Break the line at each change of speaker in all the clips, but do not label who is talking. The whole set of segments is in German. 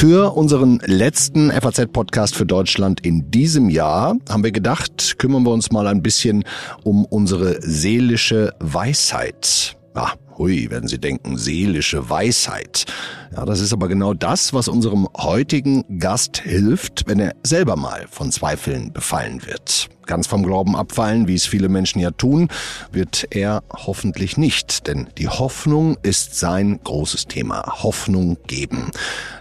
Für unseren letzten FAZ-Podcast für Deutschland in diesem Jahr haben wir gedacht, kümmern wir uns mal ein bisschen um unsere seelische Weisheit. Ah, hui, werden Sie denken, seelische Weisheit. Ja, das ist aber genau das, was unserem heutigen Gast hilft, wenn er selber mal von Zweifeln befallen wird. Ganz vom Glauben abfallen, wie es viele Menschen ja tun, wird er hoffentlich nicht, denn die Hoffnung ist sein großes Thema. Hoffnung geben.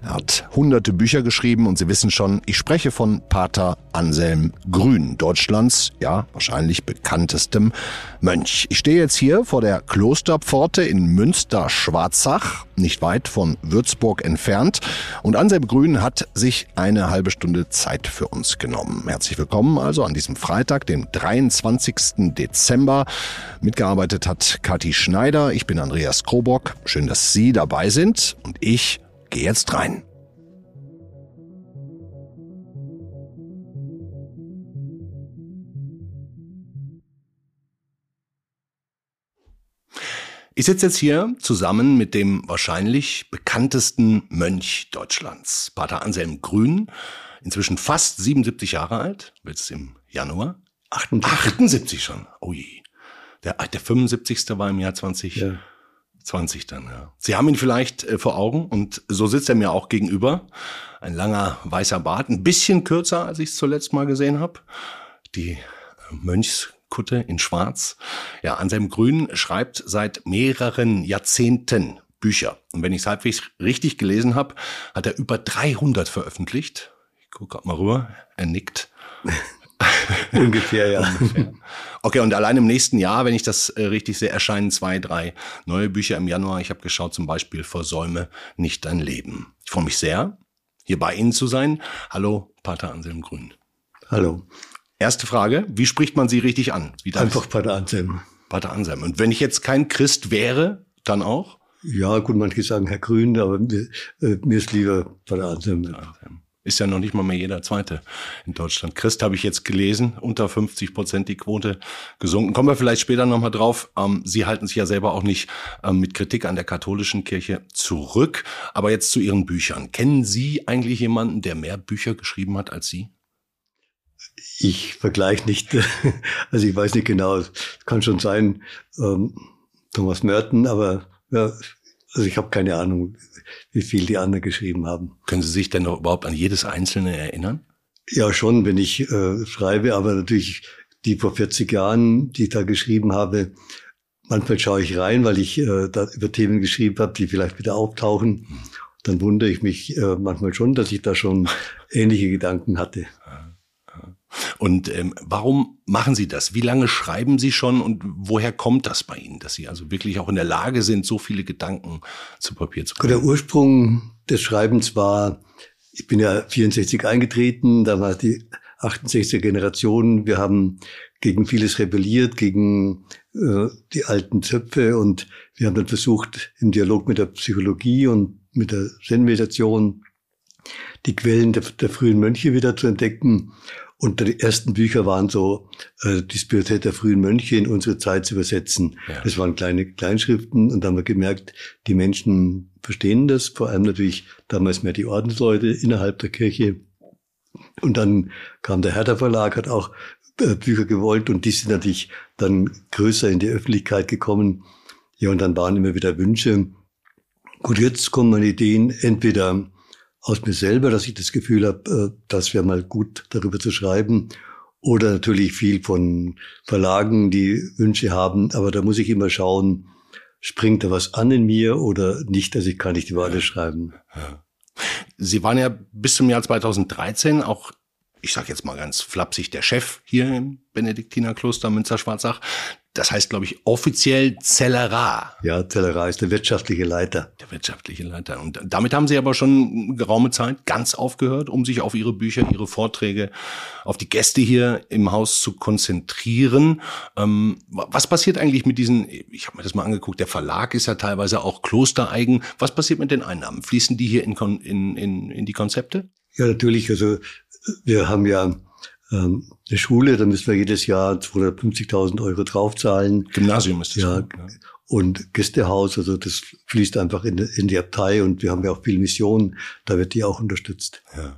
Er hat hunderte Bücher geschrieben und Sie wissen schon, ich spreche von Pater Anselm Grün, Deutschlands, ja, wahrscheinlich bekanntestem Mönch. Ich stehe jetzt hier vor der Klosterpforte in Münster-Schwarzach, nicht weit von Würzburg entfernt. Und Anselm Grün hat sich eine halbe Stunde Zeit für uns genommen. Herzlich willkommen also an diesem Freitag. Freitag, dem 23. Dezember. Mitgearbeitet hat Kathi Schneider. Ich bin Andreas Krobock. Schön, dass Sie dabei sind. Und ich gehe jetzt rein. Ich sitze jetzt hier zusammen mit dem wahrscheinlich bekanntesten Mönch Deutschlands, Pater Anselm Grün, inzwischen fast 77 Jahre alt, wird es im Januar. 78, 78 schon. Ui. Der, der 75. war im Jahr 2020 ja. dann, ja. Sie haben ihn vielleicht äh, vor Augen und so sitzt er mir auch gegenüber. Ein langer weißer Bart, ein bisschen kürzer, als ich es zuletzt mal gesehen habe. Die äh, Mönchskutte in Schwarz. Ja, an seinem Grün schreibt seit mehreren Jahrzehnten Bücher. Und wenn ich es halbwegs richtig gelesen habe, hat er über 300 veröffentlicht. Ich gucke gerade mal rüber. Er nickt.
Ungefähr, ja. Ungefähr.
Okay, und allein im nächsten Jahr, wenn ich das äh, richtig sehe, erscheinen zwei, drei neue Bücher im Januar. Ich habe geschaut, zum Beispiel Versäume nicht dein Leben. Ich freue mich sehr, hier bei Ihnen zu sein. Hallo, Pater Anselm Grün.
Hallo.
Erste Frage, wie spricht man Sie richtig an?
Einfach Pater Anselm.
Pater Anselm. Und wenn ich jetzt kein Christ wäre, dann auch?
Ja, gut, manche sagen Herr Grün, aber mir, äh, mir ist lieber Pater Anselm.
Ist ja noch nicht mal mehr jeder Zweite in Deutschland. Christ habe ich jetzt gelesen, unter 50 Prozent die Quote gesunken. Kommen wir vielleicht später nochmal drauf. Ähm, Sie halten sich ja selber auch nicht ähm, mit Kritik an der katholischen Kirche zurück. Aber jetzt zu Ihren Büchern. Kennen Sie eigentlich jemanden, der mehr Bücher geschrieben hat als Sie?
Ich vergleiche nicht. Also ich weiß nicht genau. Es kann schon sein, ähm, Thomas Merton, aber ja, also ich habe keine Ahnung, wie viel die anderen geschrieben haben.
Können Sie sich denn noch überhaupt an jedes Einzelne erinnern?
Ja, schon, wenn ich äh, schreibe, aber natürlich die vor 40 Jahren, die ich da geschrieben habe, manchmal schaue ich rein, weil ich äh, da über Themen geschrieben habe, die vielleicht wieder auftauchen. Dann wundere ich mich äh, manchmal schon, dass ich da schon ähnliche Gedanken hatte.
Und ähm, warum machen Sie das? Wie lange schreiben Sie schon und woher kommt das bei Ihnen, dass Sie also wirklich auch in der Lage sind, so viele Gedanken zu Papier zu bringen?
Der Ursprung des Schreibens war, ich bin ja 64 eingetreten, da war die 68er Generation. Wir haben gegen vieles rebelliert, gegen äh, die alten Zöpfe und wir haben dann versucht, im Dialog mit der Psychologie und mit der Zen-Meditation die Quellen der, der frühen Mönche wieder zu entdecken und die ersten Bücher waren so, äh, die Spiritualität der frühen Mönche in unsere Zeit zu übersetzen. Ja. Das waren kleine Kleinschriften und da haben wir gemerkt, die Menschen verstehen das, vor allem natürlich damals mehr die Ordensleute innerhalb der Kirche. Und dann kam der Hertha Verlag, hat auch äh, Bücher gewollt und die sind natürlich dann größer in die Öffentlichkeit gekommen. Ja, und dann waren immer wieder Wünsche. Gut, jetzt kommen meine Ideen entweder aus mir selber, dass ich das Gefühl habe, äh, das wäre mal gut, darüber zu schreiben. Oder natürlich viel von Verlagen, die Wünsche haben. Aber da muss ich immer schauen, springt da was an in mir oder nicht, also ich kann nicht über alles schreiben.
Sie waren ja bis zum Jahr 2013 auch ich sage jetzt mal ganz flapsig, der Chef hier im Benediktinerkloster Münster-Schwarzach. Das heißt, glaube ich, offiziell Zellerar.
Ja, Zellerar ist der wirtschaftliche Leiter.
Der wirtschaftliche Leiter. Und damit haben Sie aber schon geraume Zeit ganz aufgehört, um sich auf Ihre Bücher, Ihre Vorträge, auf die Gäste hier im Haus zu konzentrieren. Ähm, was passiert eigentlich mit diesen, ich habe mir das mal angeguckt, der Verlag ist ja teilweise auch klostereigen. Was passiert mit den Einnahmen? Fließen die hier in, in, in, in die Konzepte?
Ja, natürlich. Also wir haben ja ähm, eine Schule, da müssen wir jedes Jahr 250.000 Euro draufzahlen.
Gymnasium ist das.
Ja, ja. Und Gästehaus, also das fließt einfach in, in die Abtei und wir haben ja auch viel Missionen, da wird die auch unterstützt.
Ja.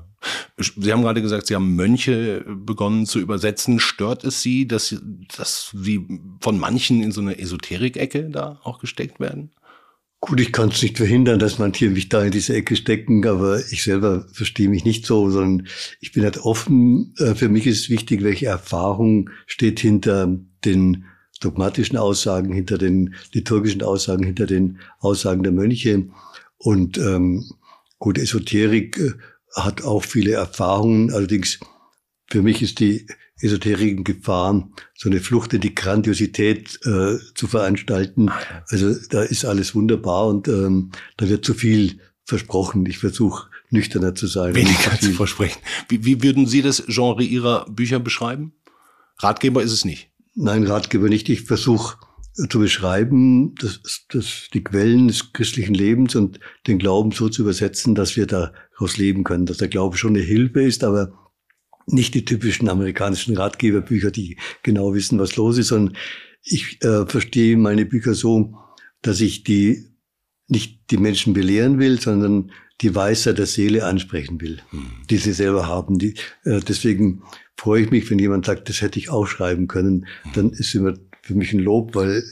Sie haben gerade gesagt, Sie haben Mönche begonnen zu übersetzen. Stört es Sie, dass, dass Sie von manchen in so eine Esoterik-Ecke da auch gesteckt werden?
Gut, ich kann es nicht verhindern, dass manche mich da in diese Ecke stecken, aber ich selber verstehe mich nicht so, sondern ich bin halt offen. Äh, für mich ist wichtig, welche Erfahrung steht hinter den dogmatischen Aussagen, hinter den liturgischen Aussagen, hinter den Aussagen der Mönche. Und ähm, gut, Esoterik äh, hat auch viele Erfahrungen. Allerdings für mich ist die Esoterik in Gefahr, so eine Flucht in die Grandiosität äh, zu veranstalten. Ah, also da ist alles wunderbar und ähm, da wird zu viel versprochen. Ich versuche nüchterner zu sein.
Weniger zu versprechen. Wie, wie würden Sie das Genre Ihrer Bücher beschreiben? Ratgeber ist es nicht.
Nein, Ratgeber nicht. Ich versuche zu beschreiben, das, das, die Quellen des christlichen Lebens und den Glauben so zu übersetzen, dass wir daraus leben können, dass der Glaube schon eine Hilfe ist, aber nicht die typischen amerikanischen Ratgeberbücher, die genau wissen, was los ist, sondern ich äh, verstehe meine Bücher so, dass ich die nicht die Menschen belehren will, sondern die Weisheit der Seele ansprechen will, hm. die sie selber haben. Die, äh, deswegen freue ich mich, wenn jemand sagt, das hätte ich auch schreiben können. Hm. Dann ist immer für mich ein Lob, weil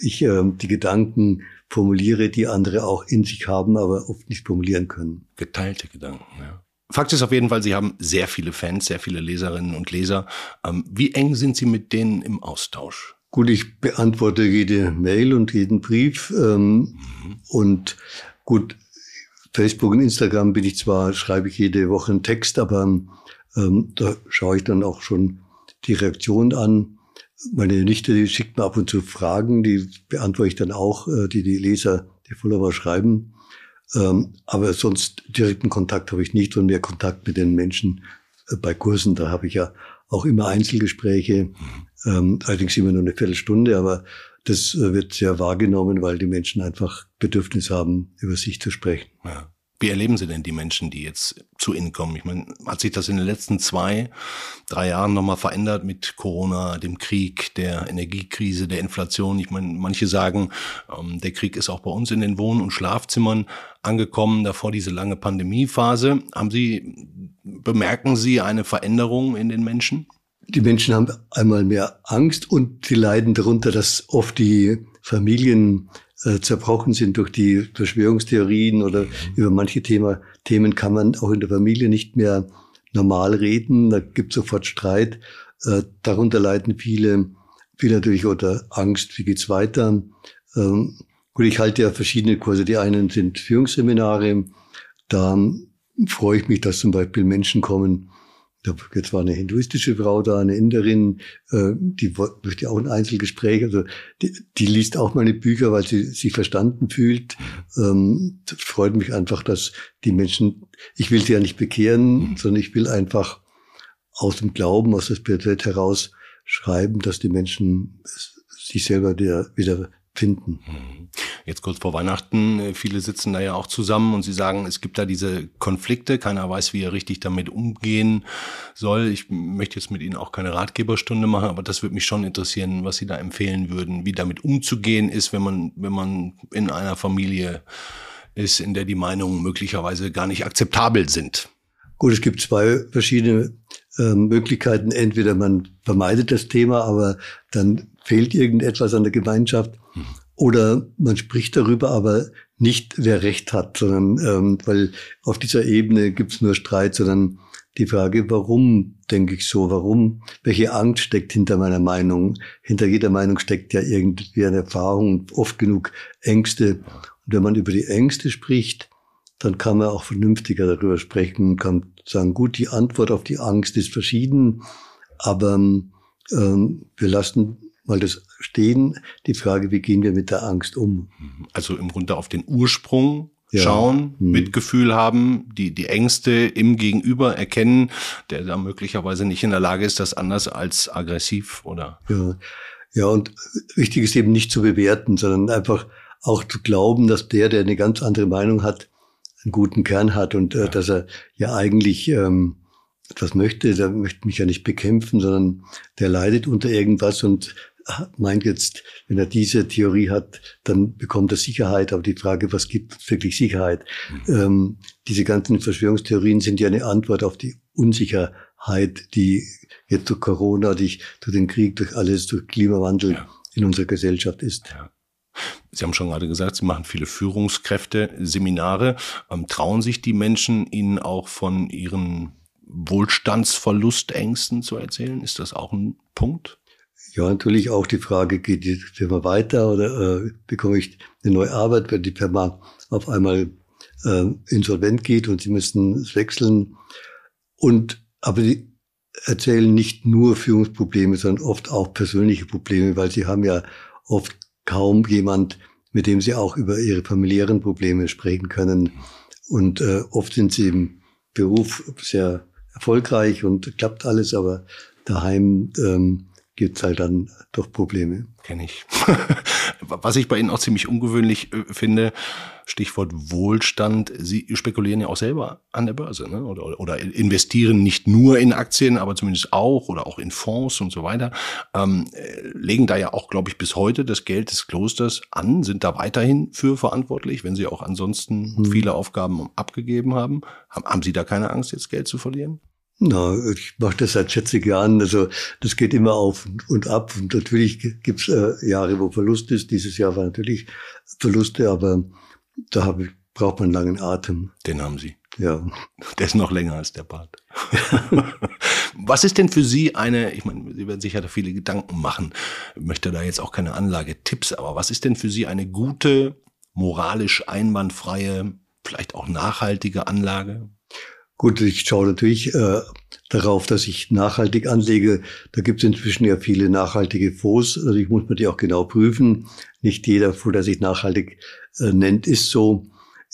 ich äh, die Gedanken formuliere, die andere auch in sich haben, aber oft nicht formulieren können.
Geteilte Gedanken, ja. Fakt ist auf jeden Fall, Sie haben sehr viele Fans, sehr viele Leserinnen und Leser. Ähm, wie eng sind Sie mit denen im Austausch?
Gut, ich beantworte jede Mail und jeden Brief. Ähm, mhm. Und gut, Facebook und Instagram bin ich zwar, schreibe ich jede Woche einen Text, aber ähm, da schaue ich dann auch schon die Reaktion an. Meine Nichte die schickt mir ab und zu Fragen, die beantworte ich dann auch, äh, die die Leser, die Follower schreiben. Ähm, aber sonst direkten Kontakt habe ich nicht und mehr Kontakt mit den Menschen äh, bei Kursen. Da habe ich ja auch immer Einzelgespräche, ähm, allerdings immer nur eine Viertelstunde, aber das äh, wird sehr wahrgenommen, weil die Menschen einfach Bedürfnis haben, über sich zu sprechen.
Ja. Wie erleben Sie denn die Menschen, die jetzt zu Ihnen kommen? Ich meine, hat sich das in den letzten zwei, drei Jahren nochmal verändert mit Corona, dem Krieg, der Energiekrise, der Inflation? Ich meine, manche sagen, ähm, der Krieg ist auch bei uns in den Wohn- und Schlafzimmern angekommen, davor diese lange Pandemiephase. Haben Sie, bemerken Sie eine Veränderung in den Menschen?
Die Menschen haben einmal mehr Angst und sie leiden darunter, dass oft die Familien äh, zerbrochen sind durch die Verschwörungstheorien oder mhm. über manche Thema, Themen kann man auch in der Familie nicht mehr normal reden. Da gibt es sofort Streit. Äh, darunter leiden viele, viele natürlich unter Angst, wie geht's weiter. Ähm, gut, ich halte ja verschiedene Kurse. Die einen sind Führungsseminare. Da freue ich mich, dass zum Beispiel Menschen kommen, Jetzt war eine hinduistische Frau da, eine Inderin, äh, die möchte auch ein Einzelgespräch. Also die, die liest auch meine Bücher, weil sie sich verstanden fühlt. Ähm, das freut mich einfach, dass die Menschen, ich will sie ja nicht bekehren, sondern ich will einfach aus dem Glauben, aus der Spiritualität heraus schreiben, dass die Menschen sich selber wieder finden. Mhm.
Jetzt kurz vor Weihnachten, äh, viele sitzen da ja auch zusammen und sie sagen, es gibt da diese Konflikte, keiner weiß, wie er richtig damit umgehen soll. Ich möchte jetzt mit Ihnen auch keine Ratgeberstunde machen, aber das würde mich schon interessieren, was Sie da empfehlen würden, wie damit umzugehen ist, wenn man, wenn man in einer Familie ist, in der die Meinungen möglicherweise gar nicht akzeptabel sind.
Gut, es gibt zwei verschiedene äh, Möglichkeiten. Entweder man vermeidet das Thema, aber dann fehlt irgendetwas an der Gemeinschaft. Mhm. Oder man spricht darüber, aber nicht, wer Recht hat, sondern ähm, weil auf dieser Ebene gibt's nur Streit, sondern die Frage, warum denke ich so, warum, welche Angst steckt hinter meiner Meinung. Hinter jeder Meinung steckt ja irgendwie eine Erfahrung, oft genug Ängste. Und wenn man über die Ängste spricht, dann kann man auch vernünftiger darüber sprechen, kann sagen, gut, die Antwort auf die Angst ist verschieden, aber ähm, wir lassen mal das stehen, die Frage, wie gehen wir mit der Angst um?
Also im Grunde auf den Ursprung ja. schauen, hm. Mitgefühl haben, die, die Ängste im Gegenüber erkennen, der da möglicherweise nicht in der Lage ist, das anders als aggressiv oder.
Ja, ja und wichtig ist eben nicht zu bewerten, sondern einfach auch zu glauben, dass der, der eine ganz andere Meinung hat, einen guten Kern hat und äh, dass er ja eigentlich ähm, etwas möchte, der möchte mich ja nicht bekämpfen, sondern der leidet unter irgendwas und meint jetzt, wenn er diese Theorie hat, dann bekommt er Sicherheit. Aber die Frage, was gibt wirklich Sicherheit? Mhm. Ähm, diese ganzen Verschwörungstheorien sind ja eine Antwort auf die Unsicherheit, die jetzt durch Corona, durch, durch den Krieg, durch alles, durch Klimawandel ja. in unserer Gesellschaft ist. Ja.
Sie haben schon gerade gesagt, Sie machen viele Führungskräfte, Seminare. Ähm, trauen sich die Menschen Ihnen auch von ihren Wohlstandsverlustängsten zu erzählen? Ist das auch ein Punkt?
Ja, natürlich auch die Frage, geht die Firma weiter oder äh, bekomme ich eine neue Arbeit, wenn die Firma auf einmal äh, insolvent geht und sie müssen es wechseln. Und aber die erzählen nicht nur Führungsprobleme, sondern oft auch persönliche Probleme, weil sie haben ja oft kaum jemand, mit dem sie auch über ihre familiären Probleme sprechen können. Und äh, oft sind sie im Beruf sehr erfolgreich und klappt alles, aber daheim ähm, gibt's halt dann doch Probleme.
Kenne ich. Was ich bei Ihnen auch ziemlich ungewöhnlich äh, finde, Stichwort Wohlstand. Sie spekulieren ja auch selber an der Börse ne? oder, oder investieren nicht nur in Aktien, aber zumindest auch oder auch in Fonds und so weiter. Ähm, äh, legen da ja auch, glaube ich, bis heute das Geld des Klosters an, sind da weiterhin für verantwortlich, wenn Sie auch ansonsten hm. viele Aufgaben abgegeben haben. Haben, haben Sie da keine Angst, jetzt Geld zu verlieren?
Na, ich mache das seit 40 Jahren. Also das geht immer auf und ab. Und natürlich gibt's äh, Jahre, wo Verlust ist. Dieses Jahr war natürlich Verluste, aber da hab ich, braucht man langen Atem.
Den haben Sie.
Ja.
Der ist noch länger als der Bart. Was ist denn für Sie eine, ich meine, Sie werden sicher da viele Gedanken machen, ich möchte da jetzt auch keine Anlagetipps, aber was ist denn für Sie eine gute, moralisch einwandfreie, vielleicht auch nachhaltige Anlage?
Gut, ich schaue natürlich äh, darauf, dass ich nachhaltig anlege. Da gibt es inzwischen ja viele nachhaltige Fonds. Also ich muss mir die auch genau prüfen. Nicht jeder Fonds, der sich nachhaltig äh, nennt, ist so.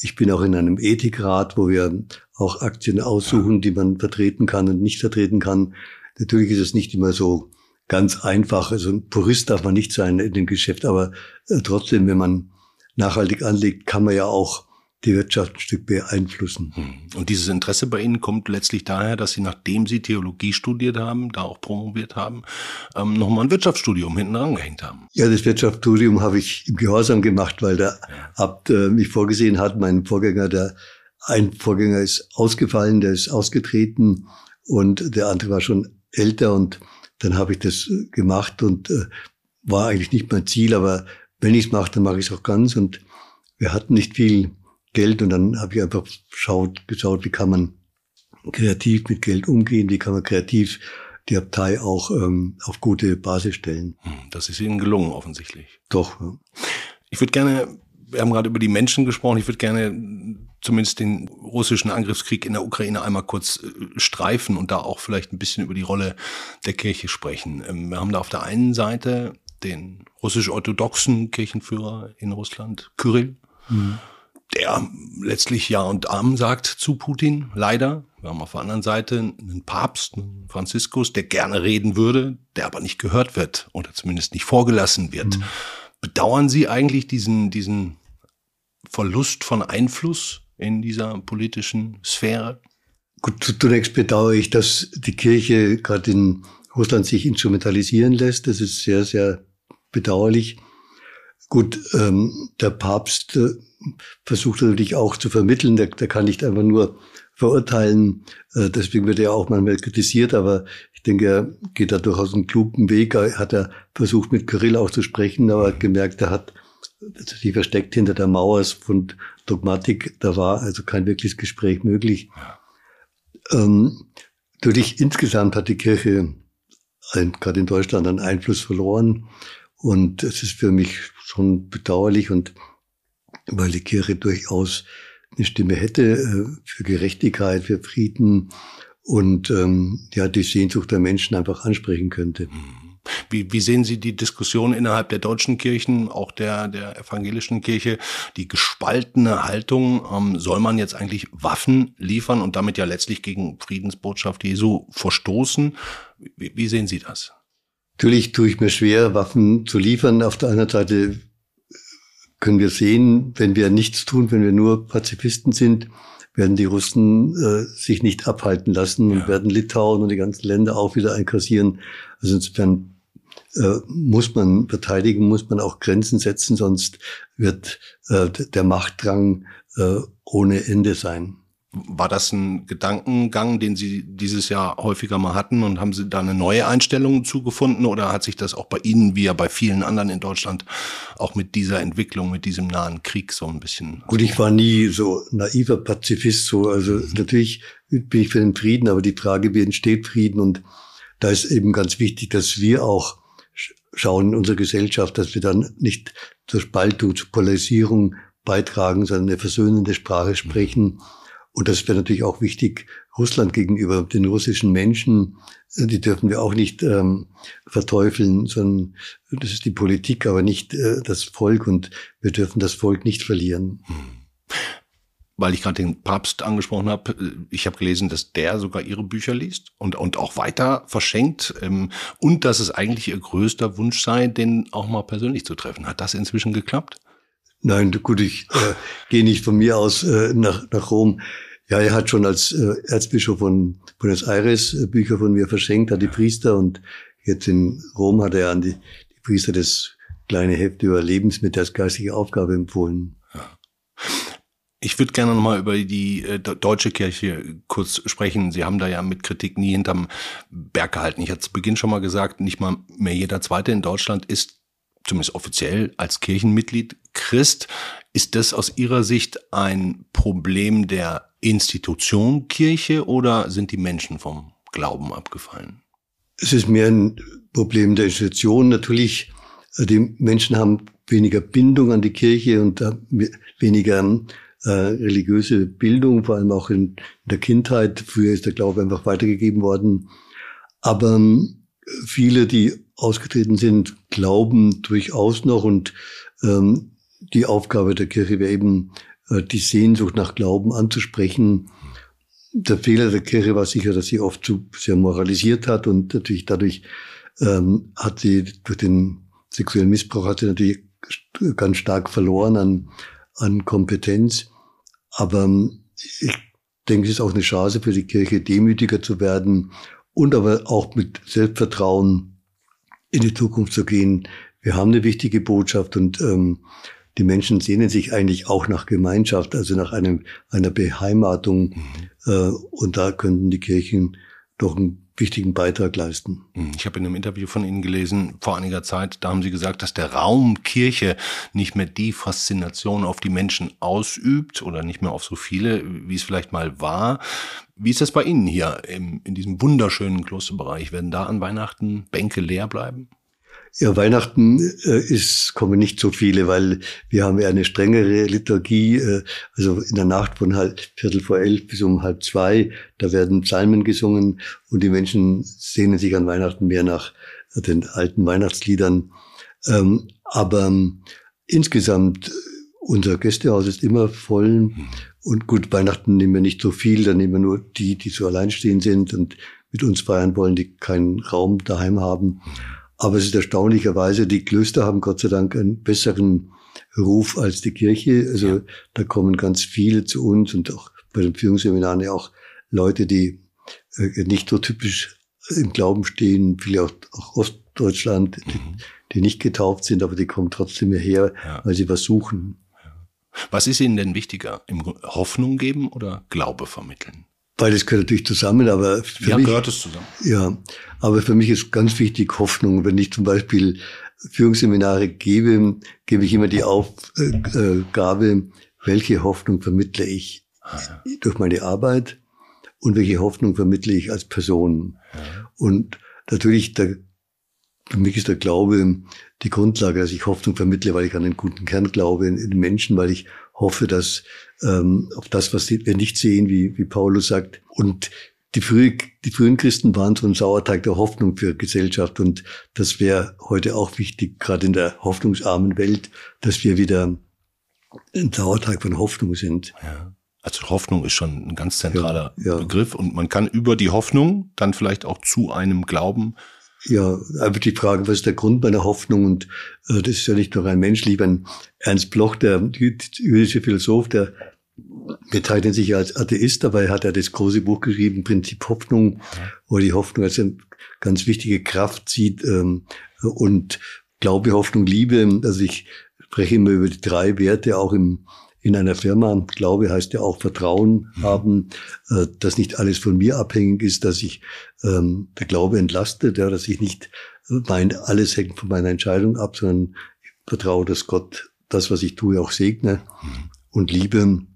Ich bin auch in einem Ethikrat, wo wir auch Aktien aussuchen, die man vertreten kann und nicht vertreten kann. Natürlich ist es nicht immer so ganz einfach. Also ein Purist darf man nicht sein in dem Geschäft, aber äh, trotzdem, wenn man nachhaltig anlegt, kann man ja auch die Wirtschaft ein Stück beeinflussen. Hm.
Und dieses Interesse bei Ihnen kommt letztlich daher, dass Sie, nachdem Sie Theologie studiert haben, da auch promoviert haben, ähm, nochmal ein Wirtschaftsstudium hinten rangehängt haben.
Ja, das Wirtschaftsstudium habe ich im Gehorsam gemacht, weil der. Abt äh, mich vorgesehen hat. Mein Vorgänger, der ein Vorgänger ist ausgefallen, der ist ausgetreten und der andere war schon älter und dann habe ich das äh, gemacht und äh, war eigentlich nicht mein Ziel, aber wenn ich es mache, dann mache ich es auch ganz und wir hatten nicht viel Geld und dann habe ich einfach geschaut, geschaut, wie kann man kreativ mit Geld umgehen, wie kann man kreativ die Abtei auch ähm, auf gute Basis stellen. Hm,
das ist Ihnen gelungen offensichtlich.
Doch. Ja.
Ich würde gerne, wir haben gerade über die Menschen gesprochen, ich würde gerne zumindest den russischen Angriffskrieg in der Ukraine einmal kurz äh, streifen und da auch vielleicht ein bisschen über die Rolle der Kirche sprechen. Ähm, wir haben da auf der einen Seite den russisch-orthodoxen Kirchenführer in Russland, Kyrill. Mhm der letztlich Ja und Amen sagt zu Putin, leider. Wir haben auf der anderen Seite einen Papst, einen Franziskus, der gerne reden würde, der aber nicht gehört wird oder zumindest nicht vorgelassen wird. Mhm. Bedauern Sie eigentlich diesen, diesen Verlust von Einfluss in dieser politischen Sphäre?
Gut, zunächst bedauere ich, dass die Kirche gerade in Russland sich instrumentalisieren lässt. Das ist sehr, sehr bedauerlich. Gut, ähm, der Papst äh, versucht natürlich auch zu vermitteln. Der, der kann nicht einfach nur verurteilen. Äh, deswegen wird er auch manchmal kritisiert, aber ich denke, er geht da durchaus einen klugen Weg. Er hat er versucht, mit Kyrill auch zu sprechen, aber hat gemerkt, er hat sich versteckt hinter der Mauer von Dogmatik. Da war also kein wirkliches Gespräch möglich. Ähm, natürlich insgesamt hat die Kirche ein, gerade in Deutschland einen Einfluss verloren. Und es ist für mich schon bedauerlich und weil die Kirche durchaus eine Stimme hätte äh, für Gerechtigkeit, für Frieden und ähm, ja die Sehnsucht der Menschen einfach ansprechen könnte. Mhm.
Wie, wie sehen Sie die Diskussion innerhalb der deutschen Kirchen, auch der, der evangelischen Kirche, die gespaltene Haltung, ähm, soll man jetzt eigentlich Waffen liefern und damit ja letztlich gegen Friedensbotschaft Jesu verstoßen? Wie, wie sehen Sie das?
Natürlich tue ich mir schwer, Waffen zu liefern. Auf der anderen Seite können wir sehen, wenn wir nichts tun, wenn wir nur Pazifisten sind, werden die Russen äh, sich nicht abhalten lassen und ja. werden Litauen und die ganzen Länder auch wieder einkassieren. Also insofern äh, muss man verteidigen, muss man auch Grenzen setzen, sonst wird äh, der Machtdrang äh, ohne Ende sein.
War das ein Gedankengang, den Sie dieses Jahr häufiger mal hatten und haben Sie da eine neue Einstellung zugefunden oder hat sich das auch bei Ihnen, wie ja bei vielen anderen in Deutschland, auch mit dieser Entwicklung, mit diesem nahen Krieg so ein bisschen?
Gut, ich war nie so naiver Pazifist, so, also mhm. natürlich bin ich für den Frieden, aber die Frage, wie entsteht Frieden und da ist eben ganz wichtig, dass wir auch schauen in unserer Gesellschaft, dass wir dann nicht zur Spaltung, zur Polarisierung beitragen, sondern eine versöhnende Sprache sprechen. Mhm und das wäre natürlich auch wichtig Russland gegenüber, den russischen Menschen. Die dürfen wir auch nicht ähm, verteufeln, sondern das ist die Politik, aber nicht äh, das Volk. Und wir dürfen das Volk nicht verlieren. Hm.
Weil ich gerade den Papst angesprochen habe, äh, ich habe gelesen, dass der sogar ihre Bücher liest und, und auch weiter verschenkt ähm, und dass es eigentlich ihr größter Wunsch sei, den auch mal persönlich zu treffen. Hat das inzwischen geklappt?
Nein, gut, ich äh, gehe nicht von mir aus äh, nach, nach Rom. Ja, er hat schon als äh, Erzbischof von Buenos Aires äh, Bücher von mir verschenkt an die Priester und jetzt in Rom hat er an die, die Priester das kleine Heft über Lebensmittel als geistige Aufgabe empfohlen. Ja.
Ich würde gerne nochmal über die äh, deutsche Kirche kurz sprechen. Sie haben da ja mit Kritik nie hinterm Berg gehalten. Ich hatte zu Beginn schon mal gesagt, nicht mal mehr jeder Zweite in Deutschland ist zumindest offiziell als Kirchenmitglied Christ. Ist das aus Ihrer Sicht ein Problem der Institution Kirche oder sind die Menschen vom Glauben abgefallen?
Es ist mehr ein Problem der Institution. Natürlich, äh, die Menschen haben weniger Bindung an die Kirche und weniger äh, religiöse Bildung, vor allem auch in, der Kindheit. Früher ist der Glaube einfach weitergegeben worden. Aber ähm, viele, die ausgetreten sind, glauben durchaus noch und ähm, die Aufgabe der Kirche wäre eben, äh, die Sehnsucht nach Glauben anzusprechen. Der Fehler der Kirche war sicher, dass sie oft zu sehr moralisiert hat und natürlich dadurch ähm, hat sie durch den sexuellen Missbrauch hat sie natürlich ganz stark verloren an, an Kompetenz. Aber ähm, ich denke, es ist auch eine Chance für die Kirche, demütiger zu werden und aber auch mit Selbstvertrauen in die Zukunft zu gehen. Wir haben eine wichtige Botschaft und ähm, die Menschen sehnen sich eigentlich auch nach Gemeinschaft, also nach einem, einer Beheimatung. Mhm. Äh, und da könnten die Kirchen doch einen wichtigen Beitrag leisten.
Mhm. Ich habe in einem Interview von Ihnen gelesen, vor einiger Zeit, da haben Sie gesagt, dass der Raum Kirche nicht mehr die Faszination auf die Menschen ausübt oder nicht mehr auf so viele, wie es vielleicht mal war. Wie ist das bei Ihnen hier im, in diesem wunderschönen Klosterbereich? Werden da an Weihnachten Bänke leer bleiben?
Ja, Weihnachten äh, ist, kommen nicht so viele, weil wir haben ja eine strengere Liturgie. Äh, also in der Nacht von halb Viertel vor elf bis um halb zwei, da werden Psalmen gesungen und die Menschen sehnen sich an Weihnachten mehr nach den alten Weihnachtsliedern. Ähm, aber ähm, insgesamt, unser Gästehaus ist immer voll. Und gut, Weihnachten nehmen wir nicht so viel, dann nehmen wir nur die, die so alleinstehend sind und mit uns feiern wollen, die keinen Raum daheim haben. Aber es ist erstaunlicherweise, die Klöster haben Gott sei Dank einen besseren Ruf als die Kirche. Also ja. da kommen ganz viele zu uns und auch bei den Führungsseminaren ja auch Leute, die äh, nicht so typisch im Glauben stehen, viele auch, auch Ostdeutschland, mhm. die, die, nicht getauft sind, aber die kommen trotzdem hierher, ja. weil sie was suchen.
Was ist Ihnen denn wichtiger? Hoffnung geben oder Glaube vermitteln?
Beides gehört natürlich zusammen, aber
für ja, mich gehört es zusammen.
Ja, aber für mich ist ganz wichtig Hoffnung. Wenn ich zum Beispiel Führungsseminare gebe, gebe ich immer die Aufgabe, welche Hoffnung vermittle ich ah, durch meine Arbeit und welche Hoffnung vermittle ich als Person. Ja. Und natürlich, der, für mich ist der Glaube die Grundlage, dass ich Hoffnung vermittle, weil ich an den guten Kern glaube in, in den Menschen, weil ich hoffe, dass ähm, auf das, was wir nicht sehen, wie, wie Paulus sagt. Und die, frühe, die frühen Christen waren so ein Sauerteig der Hoffnung für Gesellschaft. Und das wäre heute auch wichtig, gerade in der hoffnungsarmen Welt, dass wir wieder ein Sauerteig von Hoffnung sind.
Ja. Also Hoffnung ist schon ein ganz zentraler ja, ja. Begriff und man kann über die Hoffnung dann vielleicht auch zu einem Glauben
ja, einfach die Frage, was ist der Grund meiner Hoffnung? Und äh, das ist ja nicht nur ein Mensch, lieber ein Ernst Bloch, der jüdische Philosoph, der bezeichnet sich als Atheist, dabei hat er das große Buch geschrieben, Prinzip Hoffnung, wo er die Hoffnung als eine ganz wichtige Kraft sieht ähm, und Glaube, Hoffnung, Liebe. Also ich spreche immer über die drei Werte auch im, in einer Firma. Glaube heißt ja auch Vertrauen mhm. haben, äh, dass nicht alles von mir abhängig ist, dass ich ähm, der Glaube entlastet, ja, dass ich nicht meint, alles hängt von meiner Entscheidung ab, sondern ich vertraue, dass Gott das, was ich tue, auch segne. Mhm. Und Liebe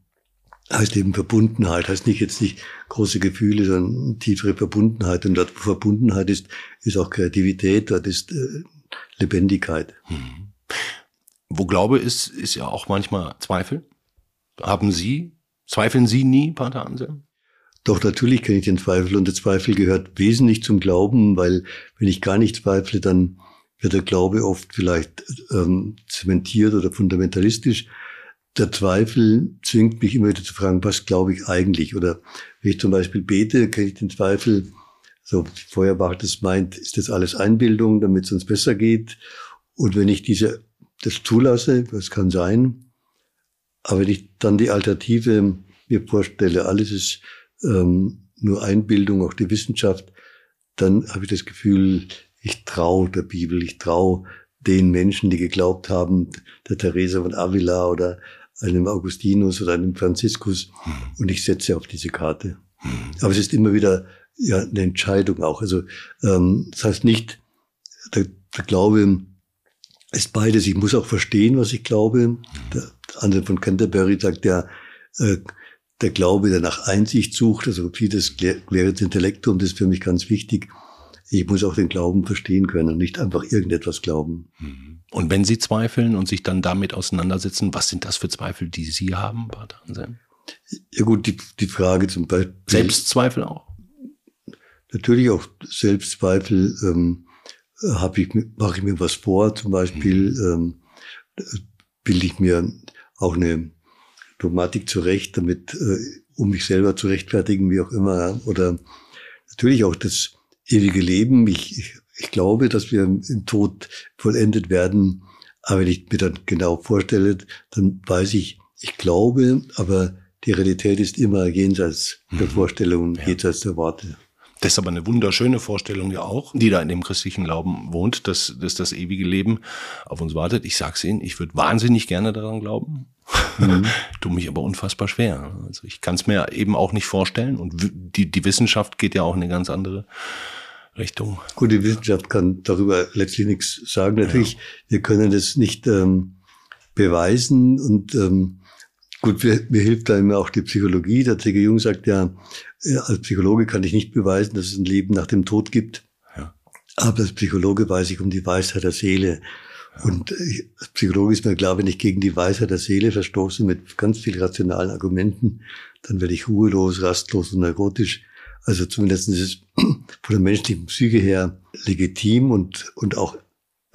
heißt eben Verbundenheit, heißt nicht jetzt nicht große Gefühle, sondern tiefere Verbundenheit. Und dort, wo Verbundenheit ist, ist auch Kreativität, dort ist äh, Lebendigkeit. Mhm.
Wo Glaube ist, ist ja auch manchmal Zweifel. Haben Sie, zweifeln Sie nie, Pater Anselm?
Doch natürlich kenne ich den Zweifel und der Zweifel gehört wesentlich zum Glauben, weil wenn ich gar nicht zweifle, dann wird der Glaube oft vielleicht ähm, zementiert oder fundamentalistisch. Der Zweifel zwingt mich immer wieder zu fragen, was glaube ich eigentlich? Oder wenn ich zum Beispiel bete, kenne ich den Zweifel, so Feuerbach das meint, ist das alles Einbildung, damit es uns besser geht? Und wenn ich diese, das zulasse, das kann sein, aber wenn ich dann die Alternative mir vorstelle, alles ist ähm, nur Einbildung, auch die Wissenschaft, dann habe ich das Gefühl, ich traue der Bibel, ich traue den Menschen, die geglaubt haben, der Theresa von Avila oder einem Augustinus oder einem Franziskus, hm. und ich setze auf diese Karte. Hm. Aber es ist immer wieder ja eine Entscheidung auch. Also ähm, das heißt nicht, der, der Glaube ist beides. Ich muss auch verstehen, was ich glaube. Der andere von Canterbury sagt ja, äh, der Glaube, der nach Einsicht sucht, also vieles Claris Intellektum, das ist für mich ganz wichtig. Ich muss auch den Glauben verstehen können und nicht einfach irgendetwas glauben.
Mhm. Und wenn Sie zweifeln und sich dann damit auseinandersetzen, was sind das für Zweifel, die Sie haben, Pater Anselm?
Ja gut, die, die Frage zum Beispiel.
Selbstzweifel auch?
natürlich auch Selbstzweifel, ähm, habe ich, mache ich mir was vor, zum Beispiel mhm. ähm, bilde ich mir auch eine Dogmatik zurecht, damit, äh, um mich selber zu rechtfertigen, wie auch immer. Oder natürlich auch das ewige Leben. Ich, ich, ich glaube, dass wir im Tod vollendet werden. Aber wenn ich mir dann genau vorstelle, dann weiß ich, ich glaube, aber die Realität ist immer jenseits der mhm. Vorstellungen, jenseits der Worte.
Das ist aber eine wunderschöne Vorstellung ja auch, die da in dem christlichen Glauben wohnt, dass, dass das ewige Leben auf uns wartet. Ich sag's Ihnen, ich würde wahnsinnig gerne daran glauben. Mhm. tu mich aber unfassbar schwer. Also ich kann es mir eben auch nicht vorstellen. Und die, die Wissenschaft geht ja auch in eine ganz andere Richtung.
Gut, die Wissenschaft kann darüber letztlich nichts sagen. Natürlich, ja. wir können das nicht ähm, beweisen und ähm, Gut, mir, mir hilft da immer auch die Psychologie. Der C.G. Jung sagt ja, als Psychologe kann ich nicht beweisen, dass es ein Leben nach dem Tod gibt. Ja. Aber als Psychologe weiß ich um die Weisheit der Seele. Ja. Und als Psychologe ist mir klar, wenn ich gegen die Weisheit der Seele verstoße mit ganz vielen rationalen Argumenten, dann werde ich ruhelos, rastlos und neurotisch. Also zumindest ist es von der menschlichen Psyche her legitim und, und auch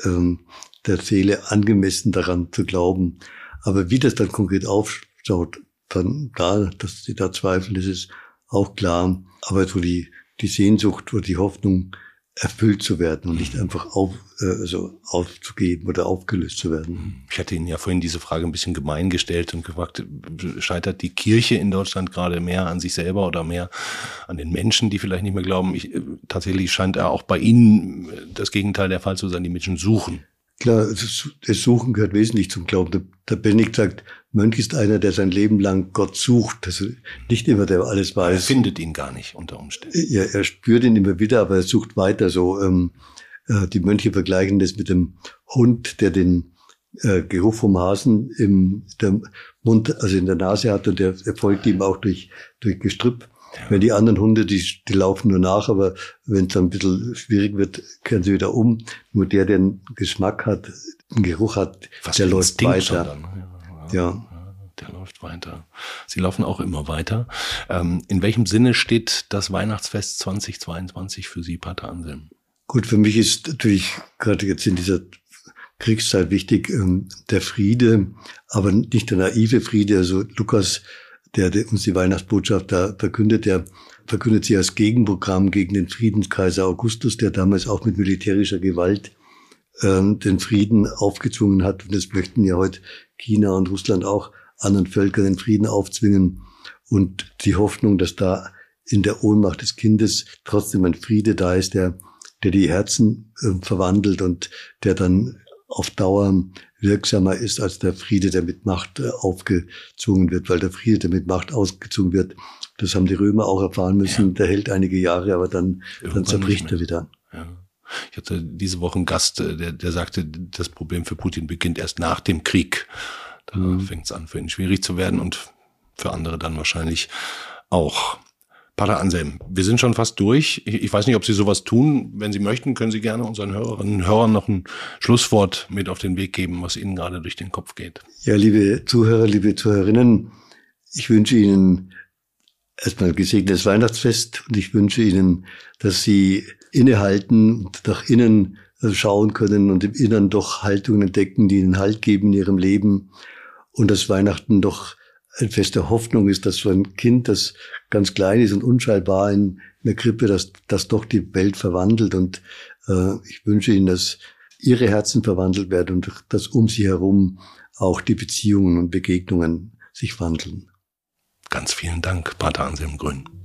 ähm, der Seele angemessen daran zu glauben. Aber wie das dann konkret auf, so, dann da, dass sie da zweifeln, das ist auch klar. Aber so die, die Sehnsucht oder die Hoffnung, erfüllt zu werden und nicht einfach auf, äh, also aufzugeben oder aufgelöst zu werden.
Ich hatte Ihnen ja vorhin diese Frage ein bisschen gemein gestellt und gefragt, scheitert die Kirche in Deutschland gerade mehr an sich selber oder mehr an den Menschen, die vielleicht nicht mehr glauben? Ich, äh, tatsächlich scheint ja auch bei Ihnen das Gegenteil der Fall zu sein, die Menschen suchen.
Klar, das Suchen gehört wesentlich zum Glauben. Der, der Benedikt sagt, Mönch ist einer, der sein Leben lang Gott sucht. Also nicht immer, der alles weiß. Er
findet ihn gar nicht unter Umständen.
Ja, er spürt ihn immer wieder, aber er sucht weiter. So ähm, äh, die Mönche vergleichen das mit dem Hund, der den äh, Geruch vom Hasen im der Mund, also in der Nase hat und der, der folgt ihm auch durch durch Gestrüpp. Ja. Wenn die anderen Hunde, die, die laufen nur nach, aber wenn es dann ein bisschen schwierig wird, kehren sie wieder um. Nur der, der einen Geschmack hat, einen Geruch hat,
Fast der läuft weiter. Dann, ne? Ja. Der läuft weiter. Sie laufen auch immer weiter. Ähm, in welchem Sinne steht das Weihnachtsfest 2022 für Sie, Pater Anselm?
Gut, für mich ist natürlich gerade jetzt in dieser Kriegszeit wichtig ähm, der Friede, aber nicht der naive Friede. Also Lukas, der, der uns die Weihnachtsbotschaft da verkündet, der verkündet sie als Gegenprogramm gegen den Friedenskaiser Augustus, der damals auch mit militärischer Gewalt ähm, den Frieden aufgezwungen hat. Und das möchten ja heute China und Russland auch anderen Völkern den Frieden aufzwingen und die Hoffnung, dass da in der Ohnmacht des Kindes trotzdem ein Friede da ist, der, der die Herzen äh, verwandelt und der dann auf Dauer wirksamer ist als der Friede, der mit Macht äh, aufgezwungen wird, weil der Friede, der mit Macht ausgezogen wird, das haben die Römer auch erfahren müssen, ja. der hält einige Jahre, aber dann, dann zerbricht er wieder.
Ich hatte diese Woche einen Gast, äh, der, der sagte, das Problem für Putin beginnt erst nach dem Krieg. Da mhm. fängt es an, für ihn schwierig zu werden und für andere dann wahrscheinlich auch. Pater Anselm, wir sind schon fast durch. Ich, weiß nicht, ob Sie sowas tun. Wenn Sie möchten, können Sie gerne unseren Hörerinnen und Hörern noch ein Schlusswort mit auf den Weg geben, was Ihnen gerade durch den Kopf geht.
Ja, liebe Zuhörer, liebe Zuhörerinnen, ich wünsche Ihnen erstmal ein gesegnetes Weihnachtsfest und ich wünsche Ihnen, dass Sie innehalten und nach innen schauen können und im Innern doch Haltungen entdecken, die Ihnen Halt geben in Ihrem Leben und dass Weihnachten doch ein Fest der Hoffnung ist, dass so ein Kind, das ganz klein ist und unscheinbar in einer Krippe, dass das doch die Welt verwandelt. Und äh, ich wünsche Ihnen, dass Ihre Herzen verwandelt werden und dass um Sie herum auch die Beziehungen und Begegnungen sich wandeln.
Ganz vielen Dank, Pater Anselm Grün.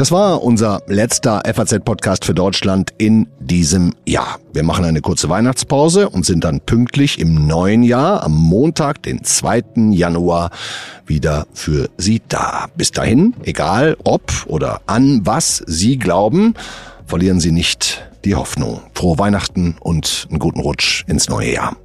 Das war unser letzter FAZ-Podcast für Deutschland in diesem Jahr. Wir machen eine kurze Weihnachtspause und sind dann pünktlich im neuen Jahr am Montag, den 2. Januar, wieder für Sie da. Bis dahin, egal ob oder an was Sie glauben, verlieren Sie nicht die Hoffnung. Frohe Weihnachten und einen guten Rutsch ins neue Jahr.